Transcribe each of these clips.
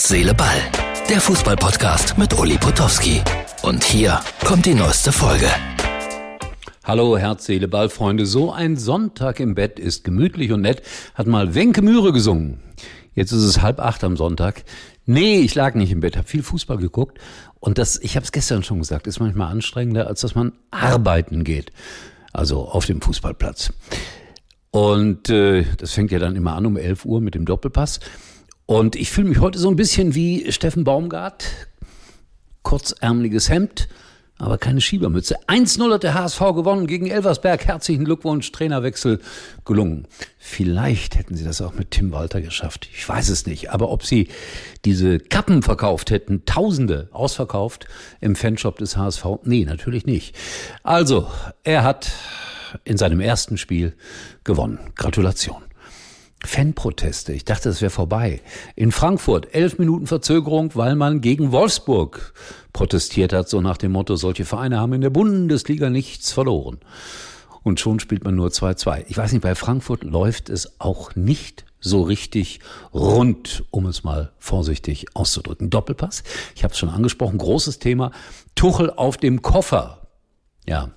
Herz, Seele, Ball. Der Fußballpodcast mit Uli Potowski. Und hier kommt die neueste Folge. Hallo Herz, Seele, Ball, Freunde. So ein Sonntag im Bett ist gemütlich und nett, hat mal Wenke Mühre gesungen. Jetzt ist es halb acht am Sonntag. Nee, ich lag nicht im Bett, habe viel Fußball geguckt. Und das, ich habe es gestern schon gesagt, ist manchmal anstrengender, als dass man arbeiten geht. Also auf dem Fußballplatz. Und äh, das fängt ja dann immer an um 11 Uhr mit dem Doppelpass. Und ich fühle mich heute so ein bisschen wie Steffen Baumgart. Kurzärmeliges Hemd, aber keine Schiebermütze. 1-0 hat der HSV gewonnen gegen Elversberg. Herzlichen Glückwunsch, Trainerwechsel gelungen. Vielleicht hätten sie das auch mit Tim Walter geschafft. Ich weiß es nicht. Aber ob sie diese Kappen verkauft hätten, Tausende ausverkauft im Fanshop des HSV, nee, natürlich nicht. Also, er hat in seinem ersten Spiel gewonnen. Gratulation. Fanproteste. Ich dachte, es wäre vorbei. In Frankfurt elf Minuten Verzögerung, weil man gegen Wolfsburg protestiert hat, so nach dem Motto, solche Vereine haben in der Bundesliga nichts verloren. Und schon spielt man nur 2-2. Ich weiß nicht, bei Frankfurt läuft es auch nicht so richtig rund, um es mal vorsichtig auszudrücken. Doppelpass, ich habe es schon angesprochen, großes Thema. Tuchel auf dem Koffer. Ja,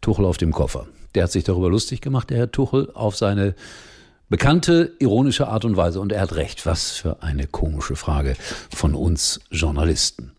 Tuchel auf dem Koffer. Der hat sich darüber lustig gemacht, der Herr Tuchel, auf seine Bekannte, ironische Art und Weise. Und er hat recht. Was für eine komische Frage von uns Journalisten.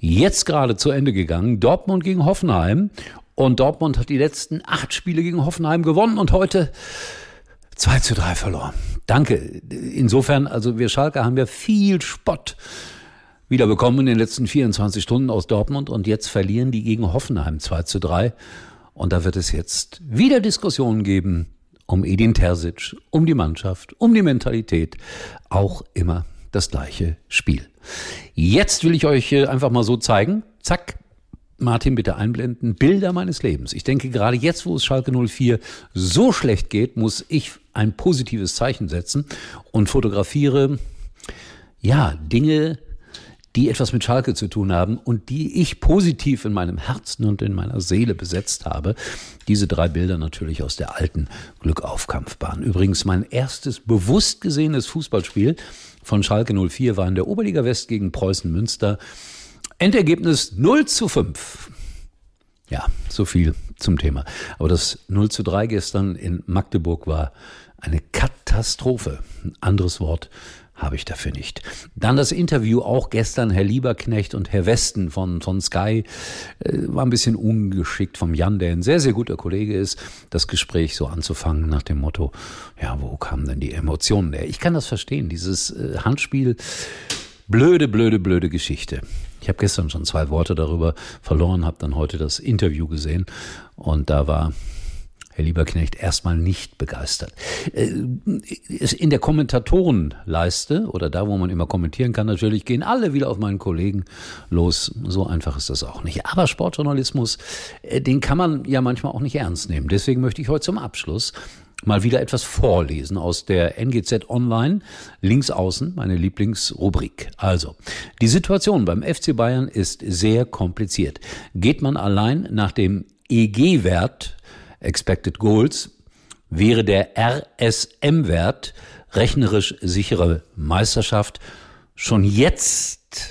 Jetzt gerade zu Ende gegangen. Dortmund gegen Hoffenheim. Und Dortmund hat die letzten acht Spiele gegen Hoffenheim gewonnen und heute 2 zu 3 verloren. Danke. Insofern, also wir Schalke haben ja viel Spott wiederbekommen in den letzten 24 Stunden aus Dortmund und jetzt verlieren die gegen Hoffenheim 2 zu 3. Und da wird es jetzt wieder Diskussionen geben um Edin Terzic, um die Mannschaft, um die Mentalität, auch immer das gleiche Spiel. Jetzt will ich euch äh, einfach mal so zeigen, zack, Martin, bitte einblenden, Bilder meines Lebens. Ich denke, gerade jetzt, wo es Schalke 04 so schlecht geht, muss ich ein positives Zeichen setzen und fotografiere, ja, Dinge, die etwas mit Schalke zu tun haben und die ich positiv in meinem Herzen und in meiner Seele besetzt habe. Diese drei Bilder natürlich aus der alten Glückaufkampfbahn. Übrigens mein erstes bewusst gesehenes Fußballspiel von Schalke 04 war in der Oberliga West gegen Preußen Münster. Endergebnis 0 zu 5. Ja, so viel zum Thema. Aber das 0 zu 3 gestern in Magdeburg war eine Katastrophe. Ein anderes Wort habe ich dafür nicht. Dann das Interview auch gestern, Herr Lieberknecht und Herr Westen von, von Sky, äh, war ein bisschen ungeschickt vom Jan, der ein sehr, sehr guter Kollege ist, das Gespräch so anzufangen nach dem Motto, ja, wo kamen denn die Emotionen her? Ich kann das verstehen, dieses äh, Handspiel, blöde, blöde, blöde Geschichte. Ich habe gestern schon zwei Worte darüber verloren, habe dann heute das Interview gesehen und da war Herr Lieberknecht, erstmal nicht begeistert. Äh, in der Kommentatorenleiste oder da, wo man immer kommentieren kann, natürlich gehen alle wieder auf meinen Kollegen los. So einfach ist das auch nicht. Aber Sportjournalismus, äh, den kann man ja manchmal auch nicht ernst nehmen. Deswegen möchte ich heute zum Abschluss mal wieder etwas vorlesen aus der NGZ Online, links außen, meine Lieblingsrubrik. Also, die Situation beim FC Bayern ist sehr kompliziert. Geht man allein nach dem EG-Wert Expected Goals, wäre der RSM-Wert rechnerisch sichere Meisterschaft schon jetzt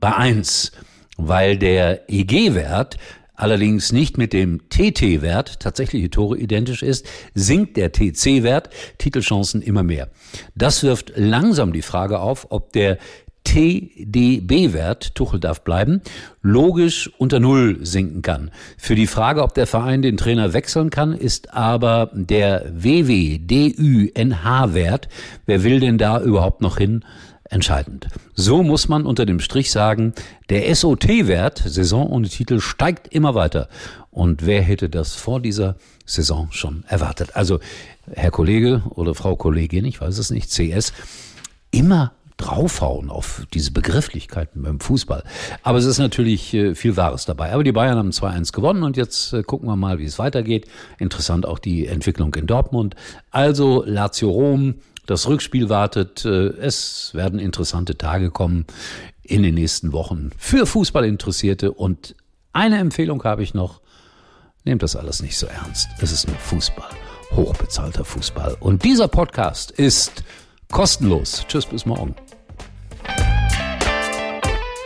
bei eins, weil der EG-Wert allerdings nicht mit dem TT-Wert, tatsächliche Tore identisch ist, sinkt der TC-Wert, Titelchancen immer mehr. Das wirft langsam die Frage auf, ob der TDB-Wert, Tuchel darf bleiben, logisch unter Null sinken kann. Für die Frage, ob der Verein den Trainer wechseln kann, ist aber der WWDÜNH-Wert, wer will denn da überhaupt noch hin, entscheidend. So muss man unter dem Strich sagen, der SOT-Wert, Saison ohne Titel, steigt immer weiter. Und wer hätte das vor dieser Saison schon erwartet? Also, Herr Kollege oder Frau Kollegin, ich weiß es nicht, CS, immer draufhauen auf diese Begrifflichkeiten beim Fußball. Aber es ist natürlich äh, viel Wahres dabei. Aber die Bayern haben 2-1 gewonnen und jetzt äh, gucken wir mal, wie es weitergeht. Interessant auch die Entwicklung in Dortmund. Also Lazio Rom, das Rückspiel wartet. Äh, es werden interessante Tage kommen in den nächsten Wochen für Fußballinteressierte. Und eine Empfehlung habe ich noch. Nehmt das alles nicht so ernst. Es ist nur Fußball. Hochbezahlter Fußball. Und dieser Podcast ist kostenlos. Tschüss, bis morgen.